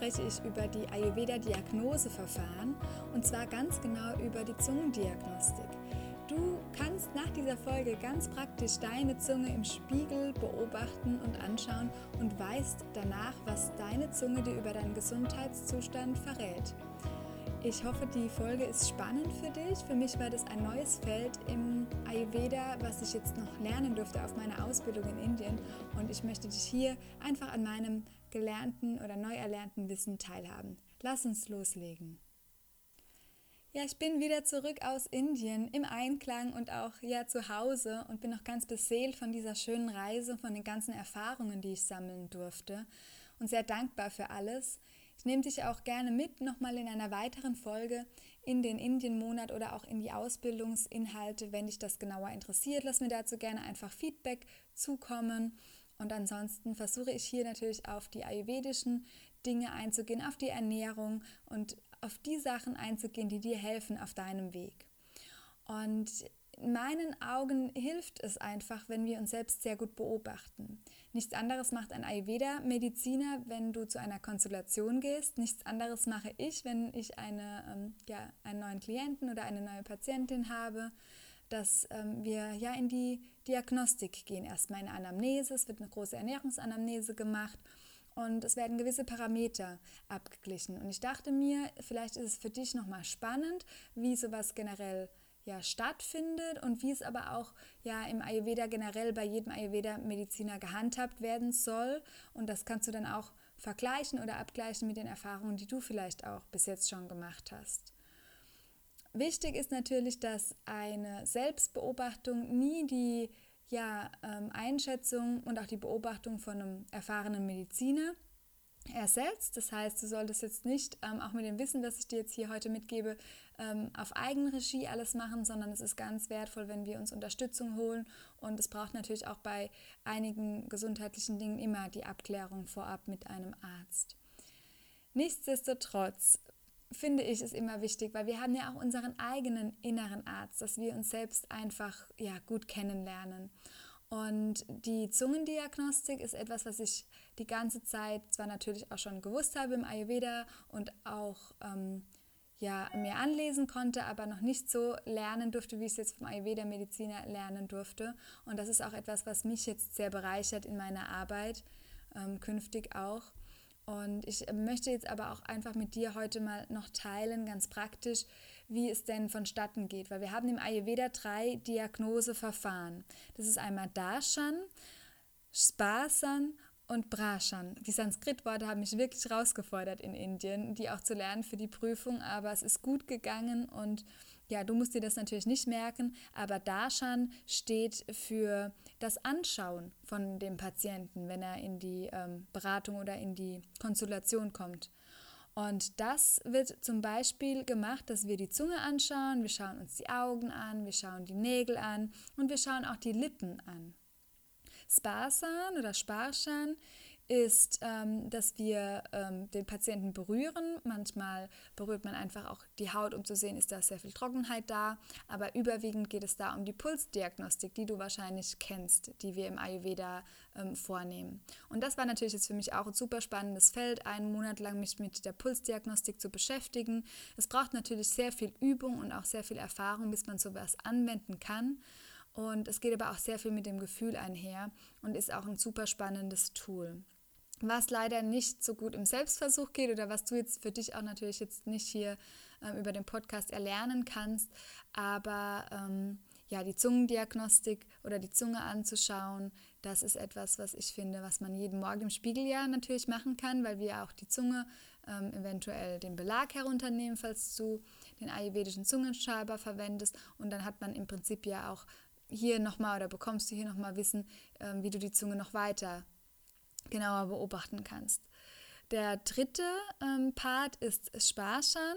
Spreche ich über die Ayurveda-Diagnoseverfahren und zwar ganz genau über die Zungendiagnostik. Du kannst nach dieser Folge ganz praktisch deine Zunge im Spiegel beobachten und anschauen und weißt danach, was deine Zunge dir über deinen Gesundheitszustand verrät. Ich hoffe, die Folge ist spannend für dich. Für mich war das ein neues Feld im Ayurveda, was ich jetzt noch lernen durfte auf meiner Ausbildung in Indien. Und ich möchte dich hier einfach an meinem gelernten oder neu erlernten Wissen teilhaben. Lass uns loslegen. Ja, ich bin wieder zurück aus Indien im Einklang und auch ja zu Hause und bin noch ganz beseelt von dieser schönen Reise, von den ganzen Erfahrungen, die ich sammeln durfte und sehr dankbar für alles. Ich nehme dich auch gerne mit, nochmal in einer weiteren Folge in den Indienmonat oder auch in die Ausbildungsinhalte, wenn dich das genauer interessiert. Lass mir dazu gerne einfach Feedback zukommen. Und ansonsten versuche ich hier natürlich auf die ayurvedischen Dinge einzugehen, auf die Ernährung und auf die Sachen einzugehen, die dir helfen auf deinem Weg. Und in meinen Augen hilft es einfach, wenn wir uns selbst sehr gut beobachten. Nichts anderes macht ein Ayurveda-Mediziner, wenn du zu einer Konsultation gehst. Nichts anderes mache ich, wenn ich eine, ähm, ja, einen neuen Klienten oder eine neue Patientin habe, dass ähm, wir ja in die Diagnostik gehen. Erstmal eine Anamnese, es wird eine große Ernährungsanamnese gemacht und es werden gewisse Parameter abgeglichen. Und ich dachte mir, vielleicht ist es für dich nochmal spannend, wie sowas generell ja stattfindet und wie es aber auch ja im Ayurveda generell bei jedem Ayurveda-Mediziner gehandhabt werden soll. Und das kannst du dann auch vergleichen oder abgleichen mit den Erfahrungen, die du vielleicht auch bis jetzt schon gemacht hast. Wichtig ist natürlich, dass eine Selbstbeobachtung nie die ja, ähm, Einschätzung und auch die Beobachtung von einem erfahrenen Mediziner ersetzt. Das heißt, du solltest jetzt nicht, ähm, auch mit dem Wissen, das ich dir jetzt hier heute mitgebe, ähm, auf Eigenregie alles machen, sondern es ist ganz wertvoll, wenn wir uns Unterstützung holen. Und es braucht natürlich auch bei einigen gesundheitlichen Dingen immer die Abklärung vorab mit einem Arzt. Nichtsdestotrotz finde ich es immer wichtig, weil wir haben ja auch unseren eigenen inneren Arzt, dass wir uns selbst einfach ja, gut kennenlernen. Und die Zungendiagnostik ist etwas, was ich die ganze Zeit zwar natürlich auch schon gewusst habe im Ayurveda und auch ähm, ja, mir anlesen konnte, aber noch nicht so lernen durfte, wie ich es jetzt vom Ayurveda-Mediziner lernen durfte. Und das ist auch etwas, was mich jetzt sehr bereichert in meiner Arbeit, ähm, künftig auch. Und ich möchte jetzt aber auch einfach mit dir heute mal noch teilen, ganz praktisch, wie es denn vonstatten geht. Weil wir haben im Ayurveda drei Diagnoseverfahren. Das ist einmal Darshan, Spasan und Brashan. Die Sanskrit-Worte haben mich wirklich herausgefordert in Indien, die auch zu lernen für die Prüfung, aber es ist gut gegangen und ja, du musst dir das natürlich nicht merken, aber Darshan steht für das Anschauen von dem Patienten, wenn er in die ähm, Beratung oder in die Konsultation kommt. Und das wird zum Beispiel gemacht, dass wir die Zunge anschauen, wir schauen uns die Augen an, wir schauen die Nägel an und wir schauen auch die Lippen an. Sparsan oder Sparschan ist, ähm, dass wir ähm, den Patienten berühren. Manchmal berührt man einfach auch die Haut, um zu sehen, ist da sehr viel Trockenheit da. Aber überwiegend geht es da um die Pulsdiagnostik, die du wahrscheinlich kennst, die wir im Ayurveda ähm, vornehmen. Und das war natürlich jetzt für mich auch ein super spannendes Feld, einen Monat lang mich mit der Pulsdiagnostik zu beschäftigen. Es braucht natürlich sehr viel Übung und auch sehr viel Erfahrung, bis man sowas anwenden kann. Und es geht aber auch sehr viel mit dem Gefühl einher und ist auch ein super spannendes Tool was leider nicht so gut im Selbstversuch geht oder was du jetzt für dich auch natürlich jetzt nicht hier ähm, über den Podcast erlernen kannst. Aber ähm, ja, die Zungendiagnostik oder die Zunge anzuschauen, das ist etwas, was ich finde, was man jeden Morgen im Spiegel ja natürlich machen kann, weil wir auch die Zunge ähm, eventuell den Belag herunternehmen, falls du den ayurvedischen Zungenschaber verwendest. Und dann hat man im Prinzip ja auch hier nochmal oder bekommst du hier nochmal Wissen, ähm, wie du die Zunge noch weiter genauer beobachten kannst. Der dritte ähm, Part ist Sparshan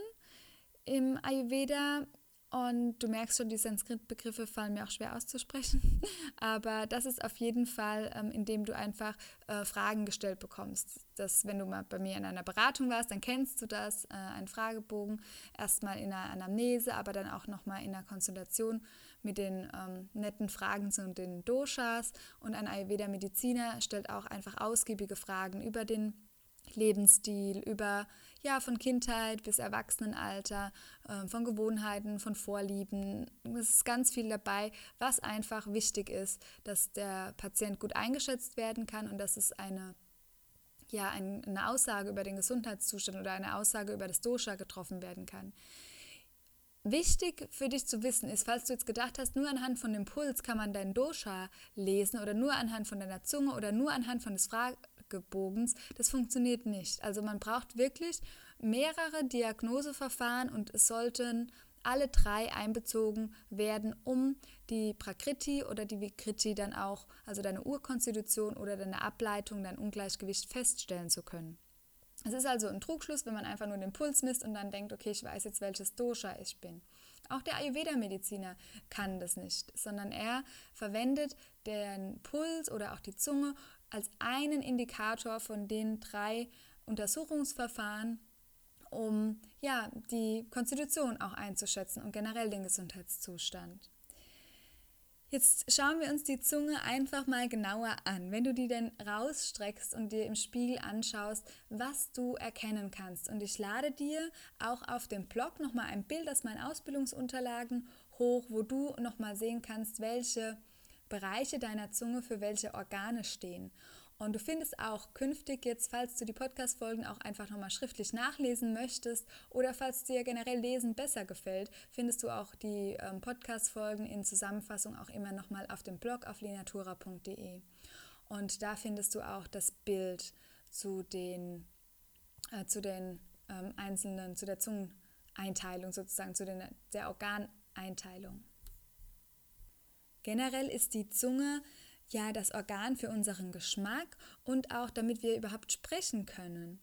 im Ayurveda. Und du merkst schon, die Sanskrit-Begriffe fallen mir auch schwer auszusprechen. Aber das ist auf jeden Fall, ähm, indem du einfach äh, Fragen gestellt bekommst. Das, wenn du mal bei mir in einer Beratung warst, dann kennst du das, äh, einen Fragebogen. Erstmal in einer Anamnese, aber dann auch nochmal in einer Konsultation mit den ähm, netten Fragen zu den Doshas. Und ein Ayurveda-Mediziner stellt auch einfach ausgiebige Fragen über den Lebensstil, über ja von Kindheit bis Erwachsenenalter, äh, von Gewohnheiten, von Vorlieben. Es ist ganz viel dabei, was einfach wichtig ist, dass der Patient gut eingeschätzt werden kann und dass es eine ja, eine Aussage über den Gesundheitszustand oder eine Aussage über das Dosha getroffen werden kann. Wichtig für dich zu wissen ist, falls du jetzt gedacht hast, nur anhand von dem Puls kann man dein Dosha lesen oder nur anhand von deiner Zunge oder nur anhand von des Fra Fragebogens. Das funktioniert nicht. Also man braucht wirklich mehrere Diagnoseverfahren und es sollten alle drei einbezogen werden, um die Prakriti oder die Vikriti dann auch, also deine Urkonstitution oder deine Ableitung, dein Ungleichgewicht feststellen zu können. Es ist also ein Trugschluss, wenn man einfach nur den Puls misst und dann denkt, okay, ich weiß jetzt, welches Dosha ich bin. Auch der Ayurveda-Mediziner kann das nicht, sondern er verwendet den Puls oder auch die Zunge als einen Indikator von den drei Untersuchungsverfahren, um ja, die Konstitution auch einzuschätzen und generell den Gesundheitszustand. Jetzt schauen wir uns die Zunge einfach mal genauer an. Wenn du die denn rausstreckst und dir im Spiegel anschaust, was du erkennen kannst. Und ich lade dir auch auf dem Blog nochmal ein Bild aus meinen Ausbildungsunterlagen hoch, wo du nochmal sehen kannst, welche Bereiche deiner Zunge für welche Organe stehen. Und du findest auch künftig jetzt, falls du die Podcast-Folgen auch einfach nochmal schriftlich nachlesen möchtest oder falls dir generell Lesen besser gefällt, findest du auch die ähm, Podcast-Folgen in Zusammenfassung auch immer nochmal auf dem Blog auf lenatura.de. Und da findest du auch das Bild zu den, äh, zu den ähm, einzelnen, zu der Zungeneinteilung sozusagen, zu den, der Organeinteilung. Generell ist die Zunge ja das Organ für unseren Geschmack und auch damit wir überhaupt sprechen können.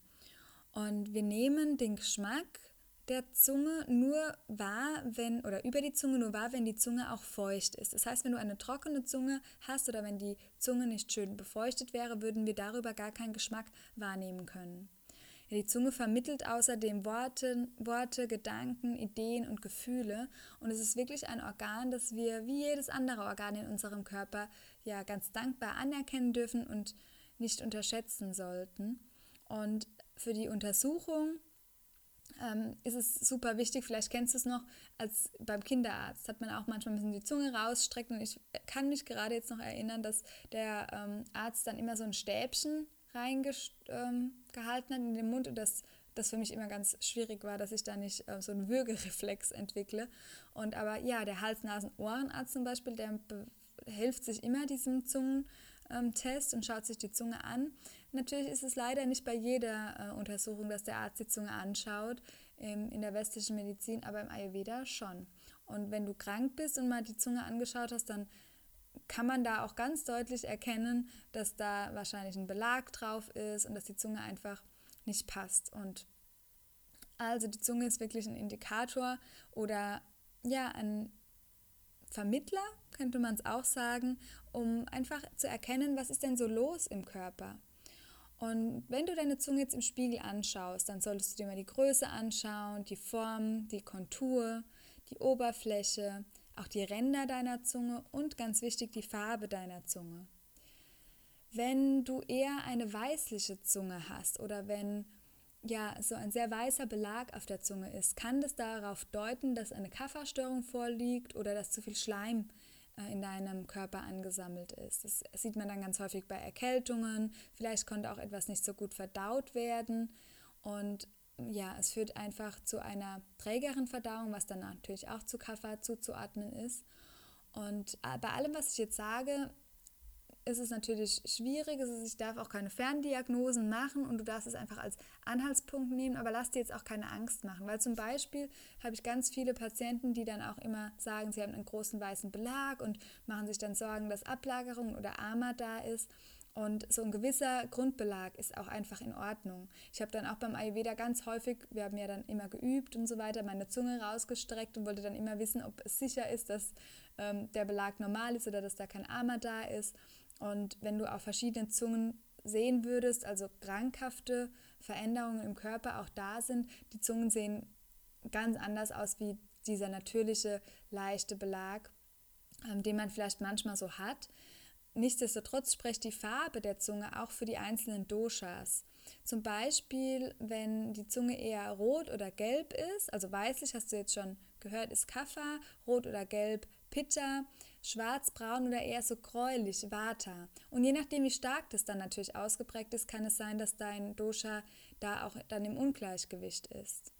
Und wir nehmen den Geschmack der Zunge nur wahr, wenn oder über die Zunge nur wahr, wenn die Zunge auch feucht ist. Das heißt, wenn du eine trockene Zunge hast oder wenn die Zunge nicht schön befeuchtet wäre, würden wir darüber gar keinen Geschmack wahrnehmen können. Die Zunge vermittelt außerdem Worte, Worte, Gedanken, Ideen und Gefühle. Und es ist wirklich ein Organ, das wir wie jedes andere Organ in unserem Körper ja ganz dankbar anerkennen dürfen und nicht unterschätzen sollten. Und für die Untersuchung ähm, ist es super wichtig, vielleicht kennst du es noch, als beim Kinderarzt hat man auch manchmal ein bisschen die Zunge rausstreckt und ich kann mich gerade jetzt noch erinnern, dass der ähm, Arzt dann immer so ein Stäbchen reingehalten ähm, hat in den Mund und das, das für mich immer ganz schwierig war, dass ich da nicht äh, so einen Würgereflex entwickle. Und aber ja, der Hals-Nasen-Ohrenarzt zum Beispiel, der hilft sich immer diesem Zungentest und schaut sich die Zunge an. Natürlich ist es leider nicht bei jeder äh, Untersuchung, dass der Arzt die Zunge anschaut, im, in der westlichen Medizin, aber im Ayurveda schon. Und wenn du krank bist und mal die Zunge angeschaut hast, dann kann man da auch ganz deutlich erkennen, dass da wahrscheinlich ein Belag drauf ist und dass die Zunge einfach nicht passt. Und also die Zunge ist wirklich ein Indikator oder ja, ein Vermittler, könnte man es auch sagen, um einfach zu erkennen, was ist denn so los im Körper. Und wenn du deine Zunge jetzt im Spiegel anschaust, dann solltest du dir mal die Größe anschauen, die Form, die Kontur, die Oberfläche, auch die Ränder deiner Zunge und ganz wichtig die Farbe deiner Zunge. Wenn du eher eine weißliche Zunge hast oder wenn ja so ein sehr weißer Belag auf der Zunge ist, kann das darauf deuten, dass eine Kafferstörung vorliegt oder dass zu viel Schleim äh, in deinem Körper angesammelt ist. Das sieht man dann ganz häufig bei Erkältungen. Vielleicht konnte auch etwas nicht so gut verdaut werden und ja, es führt einfach zu einer trägeren Verdauung, was dann natürlich auch zu Kaffer zuzuordnen ist. Und äh, bei allem, was ich jetzt sage, ist es natürlich schwierig. ich darf auch keine Ferndiagnosen machen und du darfst es einfach als Anhaltspunkt nehmen, aber lass dir jetzt auch keine Angst machen, weil zum Beispiel habe ich ganz viele Patienten, die dann auch immer sagen, sie haben einen großen weißen Belag und machen sich dann Sorgen, dass Ablagerung oder Ama da ist. Und so ein gewisser Grundbelag ist auch einfach in Ordnung. Ich habe dann auch beim Ayurveda ganz häufig, wir haben ja dann immer geübt und so weiter, meine Zunge rausgestreckt und wollte dann immer wissen, ob es sicher ist, dass ähm, der Belag normal ist oder dass da kein Armer da ist. Und wenn du auf verschiedenen Zungen sehen würdest, also krankhafte Veränderungen im Körper auch da sind, die Zungen sehen ganz anders aus wie dieser natürliche, leichte Belag, ähm, den man vielleicht manchmal so hat. Nichtsdestotrotz spricht die Farbe der Zunge auch für die einzelnen Doshas. Zum Beispiel, wenn die Zunge eher rot oder gelb ist, also weißlich hast du jetzt schon gehört, ist Kapha, rot oder gelb Pitta, schwarz, braun oder eher so gräulich Vata. Und je nachdem, wie stark das dann natürlich ausgeprägt ist, kann es sein, dass dein Dosha da auch dann im Ungleichgewicht ist.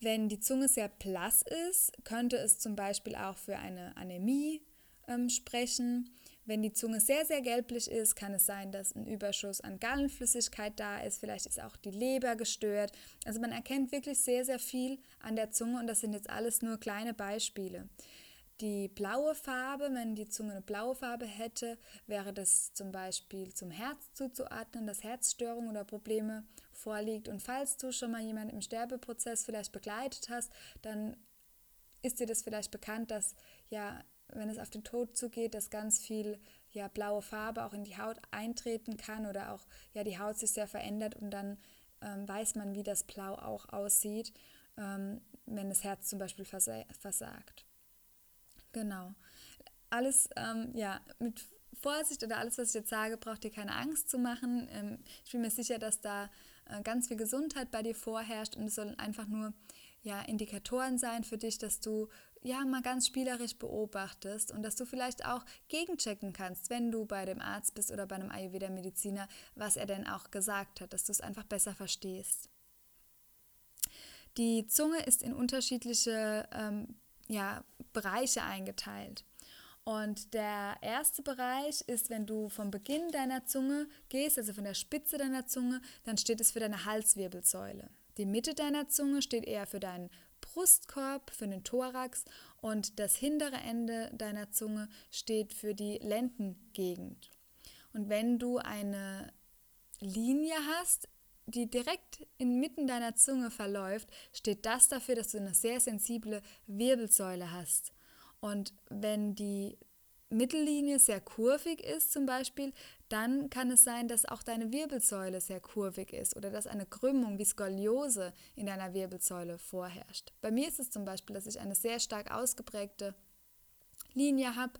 Wenn die Zunge sehr blass ist, könnte es zum Beispiel auch für eine Anämie ähm, sprechen. Wenn die Zunge sehr, sehr gelblich ist, kann es sein, dass ein Überschuss an Gallenflüssigkeit da ist. Vielleicht ist auch die Leber gestört. Also man erkennt wirklich sehr, sehr viel an der Zunge und das sind jetzt alles nur kleine Beispiele. Die blaue Farbe, wenn die Zunge eine blaue Farbe hätte, wäre das zum Beispiel zum Herz zuzuordnen, dass Herzstörungen oder Probleme vorliegt. Und falls du schon mal jemanden im Sterbeprozess vielleicht begleitet hast, dann ist dir das vielleicht bekannt, dass ja wenn es auf den Tod zugeht, dass ganz viel ja, blaue Farbe auch in die Haut eintreten kann oder auch ja, die Haut sich sehr verändert und dann ähm, weiß man, wie das Blau auch aussieht, ähm, wenn das Herz zum Beispiel versa versagt. Genau. Alles ähm, ja, mit Vorsicht oder alles, was ich jetzt sage, braucht dir keine Angst zu machen. Ähm, ich bin mir sicher, dass da äh, ganz viel Gesundheit bei dir vorherrscht und es sollen einfach nur ja, Indikatoren sein für dich, dass du ja mal ganz spielerisch beobachtest und dass du vielleicht auch gegenchecken kannst, wenn du bei dem Arzt bist oder bei einem Ayurveda-Mediziner, was er denn auch gesagt hat, dass du es einfach besser verstehst. Die Zunge ist in unterschiedliche ähm, ja, Bereiche eingeteilt. Und der erste Bereich ist, wenn du vom Beginn deiner Zunge gehst, also von der Spitze deiner Zunge, dann steht es für deine Halswirbelsäule. Die Mitte deiner Zunge steht eher für deinen Brustkorb, für den Thorax und das hintere Ende deiner Zunge steht für die Lendengegend. Und wenn du eine Linie hast, die direkt inmitten deiner Zunge verläuft, steht das dafür, dass du eine sehr sensible Wirbelsäule hast. Und wenn die Mittellinie sehr kurvig ist zum Beispiel, dann kann es sein, dass auch deine Wirbelsäule sehr kurvig ist oder dass eine Krümmung wie Skoliose in deiner Wirbelsäule vorherrscht. Bei mir ist es zum Beispiel, dass ich eine sehr stark ausgeprägte Linie habe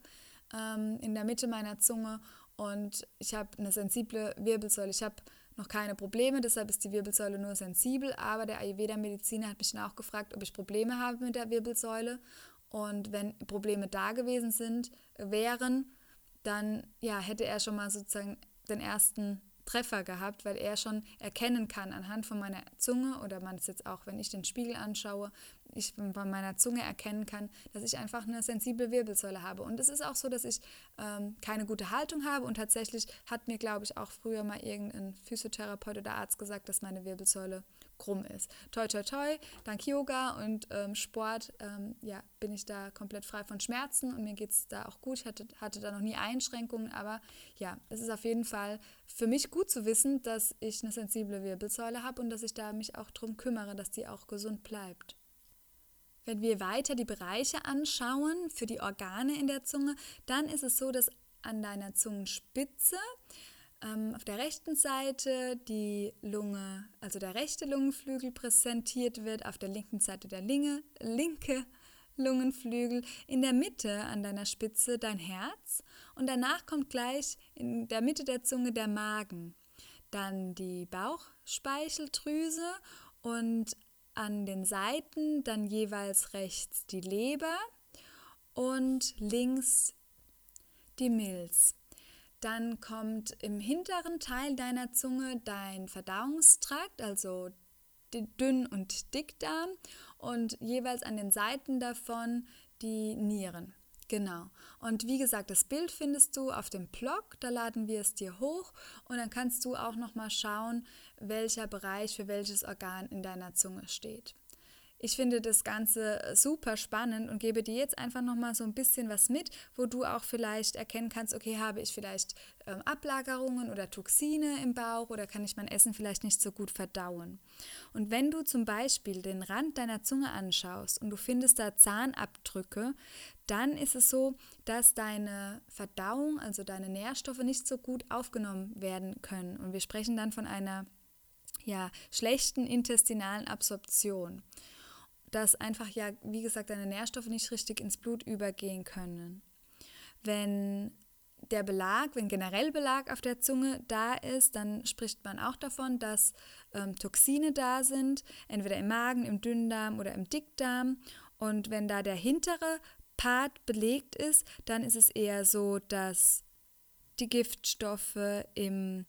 ähm, in der Mitte meiner Zunge und ich habe eine sensible Wirbelsäule. Ich habe noch keine Probleme, deshalb ist die Wirbelsäule nur sensibel, aber der Ayurveda-Mediziner hat mich dann auch gefragt, ob ich Probleme habe mit der Wirbelsäule und wenn Probleme da gewesen sind, wären, dann ja, hätte er schon mal sozusagen den ersten Treffer gehabt, weil er schon erkennen kann anhand von meiner Zunge oder man es jetzt auch, wenn ich den Spiegel anschaue, ich bei meiner Zunge erkennen kann, dass ich einfach eine sensible Wirbelsäule habe. Und es ist auch so, dass ich ähm, keine gute Haltung habe und tatsächlich hat mir, glaube ich, auch früher mal irgendein Physiotherapeut oder Arzt gesagt, dass meine Wirbelsäule krumm ist. Toi, toi, toi, dank Yoga und ähm, Sport ähm, ja, bin ich da komplett frei von Schmerzen und mir geht es da auch gut. Ich hatte, hatte da noch nie Einschränkungen, aber ja, es ist auf jeden Fall für mich gut zu wissen, dass ich eine sensible Wirbelsäule habe und dass ich da mich auch darum kümmere, dass die auch gesund bleibt. Wenn wir weiter die Bereiche anschauen für die Organe in der Zunge, dann ist es so, dass an deiner Zungenspitze ähm, auf der rechten Seite die Lunge, also der rechte Lungenflügel präsentiert wird, auf der linken Seite der Linge, linke Lungenflügel, in der Mitte an deiner Spitze dein Herz und danach kommt gleich in der Mitte der Zunge der Magen, dann die Bauchspeicheldrüse und an den Seiten dann jeweils rechts die Leber und links die Milz. Dann kommt im hinteren Teil deiner Zunge dein Verdauungstrakt, also dünn und Dickdarm und jeweils an den Seiten davon die Nieren. Genau. Und wie gesagt, das Bild findest du auf dem Blog, da laden wir es dir hoch und dann kannst du auch noch mal schauen, welcher Bereich für welches Organ in deiner Zunge steht. Ich finde das Ganze super spannend und gebe dir jetzt einfach nochmal so ein bisschen was mit, wo du auch vielleicht erkennen kannst, okay, habe ich vielleicht ähm, Ablagerungen oder Toxine im Bauch oder kann ich mein Essen vielleicht nicht so gut verdauen. Und wenn du zum Beispiel den Rand deiner Zunge anschaust und du findest da Zahnabdrücke, dann ist es so, dass deine Verdauung, also deine Nährstoffe nicht so gut aufgenommen werden können. Und wir sprechen dann von einer ja, schlechten intestinalen Absorption. Dass einfach ja, wie gesagt, deine Nährstoffe nicht richtig ins Blut übergehen können. Wenn der Belag, wenn generell Belag auf der Zunge da ist, dann spricht man auch davon, dass ähm, Toxine da sind, entweder im Magen, im Dünndarm oder im Dickdarm. Und wenn da der hintere Part belegt ist, dann ist es eher so, dass die Giftstoffe im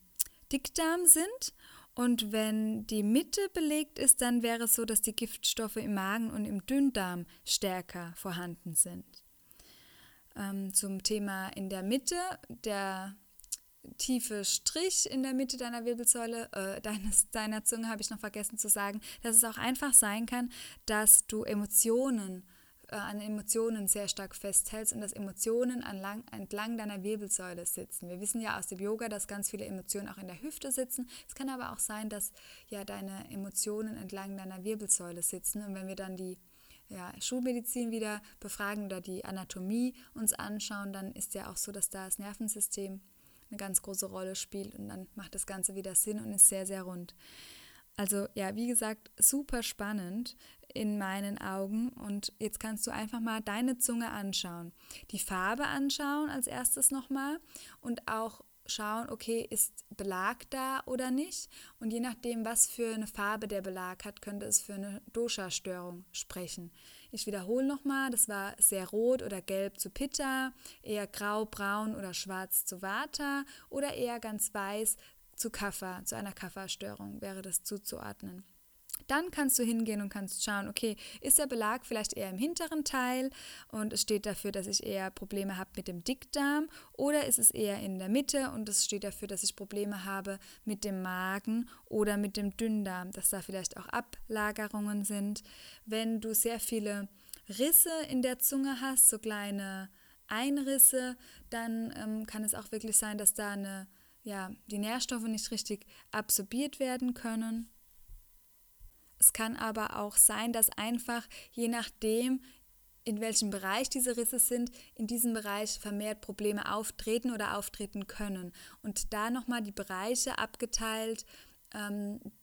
Dickdarm sind. Und wenn die Mitte belegt ist, dann wäre es so, dass die Giftstoffe im Magen und im Dünndarm stärker vorhanden sind. Ähm, zum Thema in der Mitte, der tiefe Strich in der Mitte deiner Wirbelsäule, äh, deines, deiner Zunge, habe ich noch vergessen zu sagen, dass es auch einfach sein kann, dass du Emotionen äh, an Emotionen sehr stark festhältst und dass Emotionen anlang, entlang deiner Wirbelsäule sitzen. Wir wissen ja aus dem Yoga, dass ganz viele Emotionen auch in der Hüfte sitzen. Es kann aber auch sein, dass ja deine Emotionen entlang deiner Wirbelsäule sitzen. Und wenn wir dann die ja, Schulmedizin wieder befragen oder die Anatomie uns anschauen, dann ist ja auch so, dass da das Nervensystem eine ganz große Rolle spielt und dann macht das Ganze wieder Sinn und ist sehr, sehr rund. Also ja, wie gesagt, super spannend in meinen Augen. Und jetzt kannst du einfach mal deine Zunge anschauen. Die Farbe anschauen als erstes nochmal und auch schauen, okay, ist Belag da oder nicht? Und je nachdem, was für eine Farbe der Belag hat, könnte es für eine Dosha-Störung sprechen. Ich wiederhole nochmal, das war sehr rot oder gelb zu Pitta, eher grau, braun oder schwarz zu Vata oder eher ganz weiß zu Kapha, zu einer Kapha-Störung wäre das zuzuordnen. Dann kannst du hingehen und kannst schauen, okay, ist der Belag vielleicht eher im hinteren Teil und es steht dafür, dass ich eher Probleme habe mit dem Dickdarm oder ist es eher in der Mitte und es steht dafür, dass ich Probleme habe mit dem Magen oder mit dem Dünndarm, dass da vielleicht auch Ablagerungen sind. Wenn du sehr viele Risse in der Zunge hast, so kleine Einrisse, dann ähm, kann es auch wirklich sein, dass da eine, ja, die Nährstoffe nicht richtig absorbiert werden können. Es kann aber auch sein, dass einfach je nachdem, in welchem Bereich diese Risse sind, in diesem Bereich vermehrt Probleme auftreten oder auftreten können. Und da nochmal die Bereiche abgeteilt,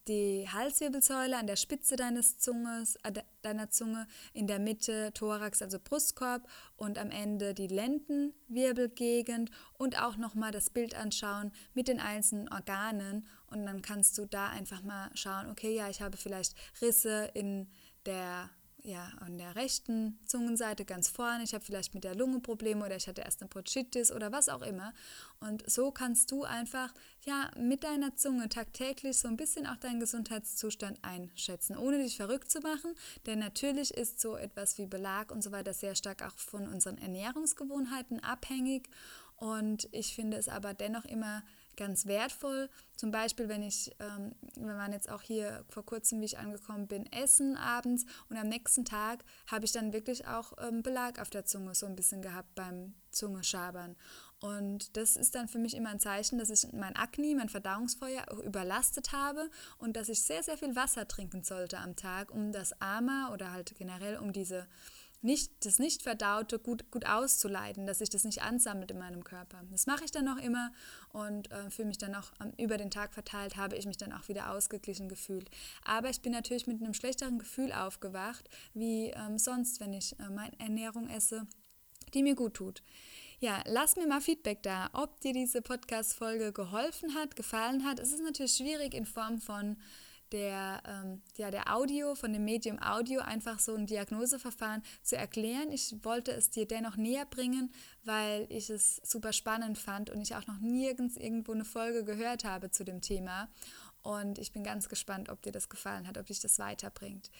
die Halswirbelsäule an der Spitze deines Zunges, äh, deiner Zunge, in der Mitte Thorax, also Brustkorb und am Ende die Lendenwirbelgegend und auch nochmal das Bild anschauen mit den einzelnen Organen und dann kannst du da einfach mal schauen, okay, ja, ich habe vielleicht Risse in der ja, an der rechten Zungenseite ganz vorne, ich habe vielleicht mit der Lunge Probleme oder ich hatte erst eine Bronchitis oder was auch immer. Und so kannst du einfach ja mit deiner Zunge tagtäglich so ein bisschen auch deinen Gesundheitszustand einschätzen, ohne dich verrückt zu machen. Denn natürlich ist so etwas wie Belag und so weiter sehr stark auch von unseren Ernährungsgewohnheiten abhängig. Und ich finde es aber dennoch immer ganz wertvoll. Zum Beispiel, wenn ich, ähm, wir waren jetzt auch hier vor kurzem, wie ich angekommen bin, essen abends und am nächsten Tag habe ich dann wirklich auch ähm, Belag auf der Zunge so ein bisschen gehabt beim Zungeschabern. Und das ist dann für mich immer ein Zeichen, dass ich mein Akne, mein Verdauungsfeuer überlastet habe und dass ich sehr, sehr viel Wasser trinken sollte am Tag, um das Ama oder halt generell um diese nicht, das Nicht-Verdaute gut, gut auszuleiten, dass sich das nicht ansammelt in meinem Körper. Das mache ich dann auch immer und äh, fühle mich dann auch ähm, über den Tag verteilt, habe ich mich dann auch wieder ausgeglichen gefühlt. Aber ich bin natürlich mit einem schlechteren Gefühl aufgewacht, wie ähm, sonst, wenn ich äh, meine Ernährung esse, die mir gut tut. Ja, lass mir mal Feedback da, ob dir diese Podcast-Folge geholfen hat, gefallen hat. Es ist natürlich schwierig in Form von der, ähm, ja, der Audio, von dem Medium Audio einfach so ein Diagnoseverfahren zu erklären. Ich wollte es dir dennoch näher bringen, weil ich es super spannend fand und ich auch noch nirgends irgendwo eine Folge gehört habe zu dem Thema. Und ich bin ganz gespannt, ob dir das gefallen hat, ob dich das weiterbringt.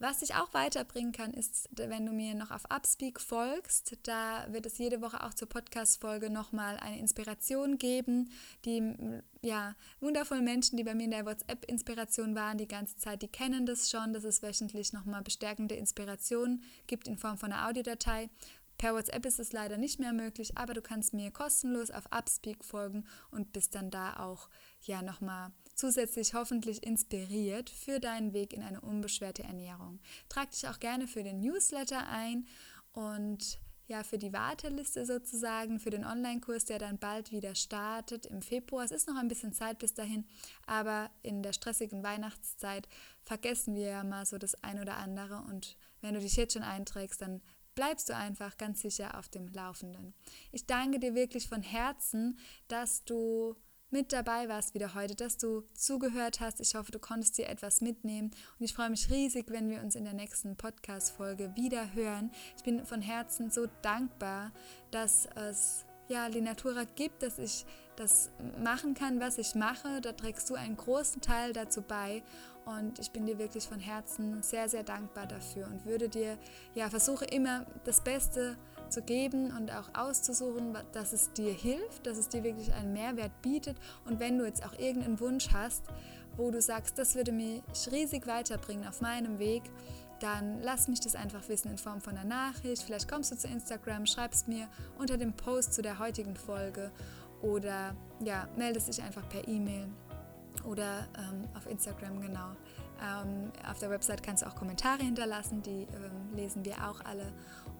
Was dich auch weiterbringen kann, ist, wenn du mir noch auf Upspeak folgst. Da wird es jede Woche auch zur Podcast-Folge nochmal eine Inspiration geben. Die ja, wundervollen Menschen, die bei mir in der WhatsApp-Inspiration waren, die ganze Zeit, die kennen das schon, dass es wöchentlich nochmal bestärkende Inspiration gibt in Form von einer Audiodatei. Per WhatsApp ist es leider nicht mehr möglich, aber du kannst mir kostenlos auf Upspeak folgen und bist dann da auch ja nochmal zusätzlich hoffentlich inspiriert für deinen Weg in eine unbeschwerte Ernährung. Trag dich auch gerne für den Newsletter ein und ja, für die Warteliste sozusagen, für den Online-Kurs, der dann bald wieder startet im Februar. Es ist noch ein bisschen Zeit bis dahin, aber in der stressigen Weihnachtszeit vergessen wir ja mal so das ein oder andere und wenn du dich jetzt schon einträgst, dann bleibst du einfach ganz sicher auf dem Laufenden. Ich danke dir wirklich von Herzen, dass du mit dabei warst wieder heute, dass du zugehört hast. Ich hoffe, du konntest dir etwas mitnehmen und ich freue mich riesig, wenn wir uns in der nächsten Podcast-Folge wieder hören. Ich bin von Herzen so dankbar, dass es ja, Linatura gibt, dass ich das machen kann, was ich mache. Da trägst du einen großen Teil dazu bei und ich bin dir wirklich von Herzen sehr, sehr dankbar dafür und würde dir, ja, versuche immer das Beste zu geben und auch auszusuchen, dass es dir hilft, dass es dir wirklich einen Mehrwert bietet. Und wenn du jetzt auch irgendeinen Wunsch hast, wo du sagst, das würde mich riesig weiterbringen auf meinem Weg, dann lass mich das einfach wissen in Form von einer Nachricht. Vielleicht kommst du zu Instagram, schreibst mir unter dem Post zu der heutigen Folge oder ja, meldest dich einfach per E-Mail oder ähm, auf Instagram genau. Ähm, auf der Website kannst du auch Kommentare hinterlassen, die ähm, lesen wir auch alle.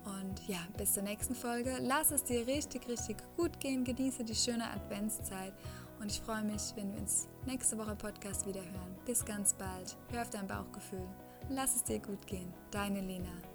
Und ja, bis zur nächsten Folge. Lass es dir richtig, richtig gut gehen. Genieße die schöne Adventszeit. Und ich freue mich, wenn wir uns nächste Woche Podcast wieder hören. Bis ganz bald. Hör auf dein Bauchgefühl. Lass es dir gut gehen. Deine Lena.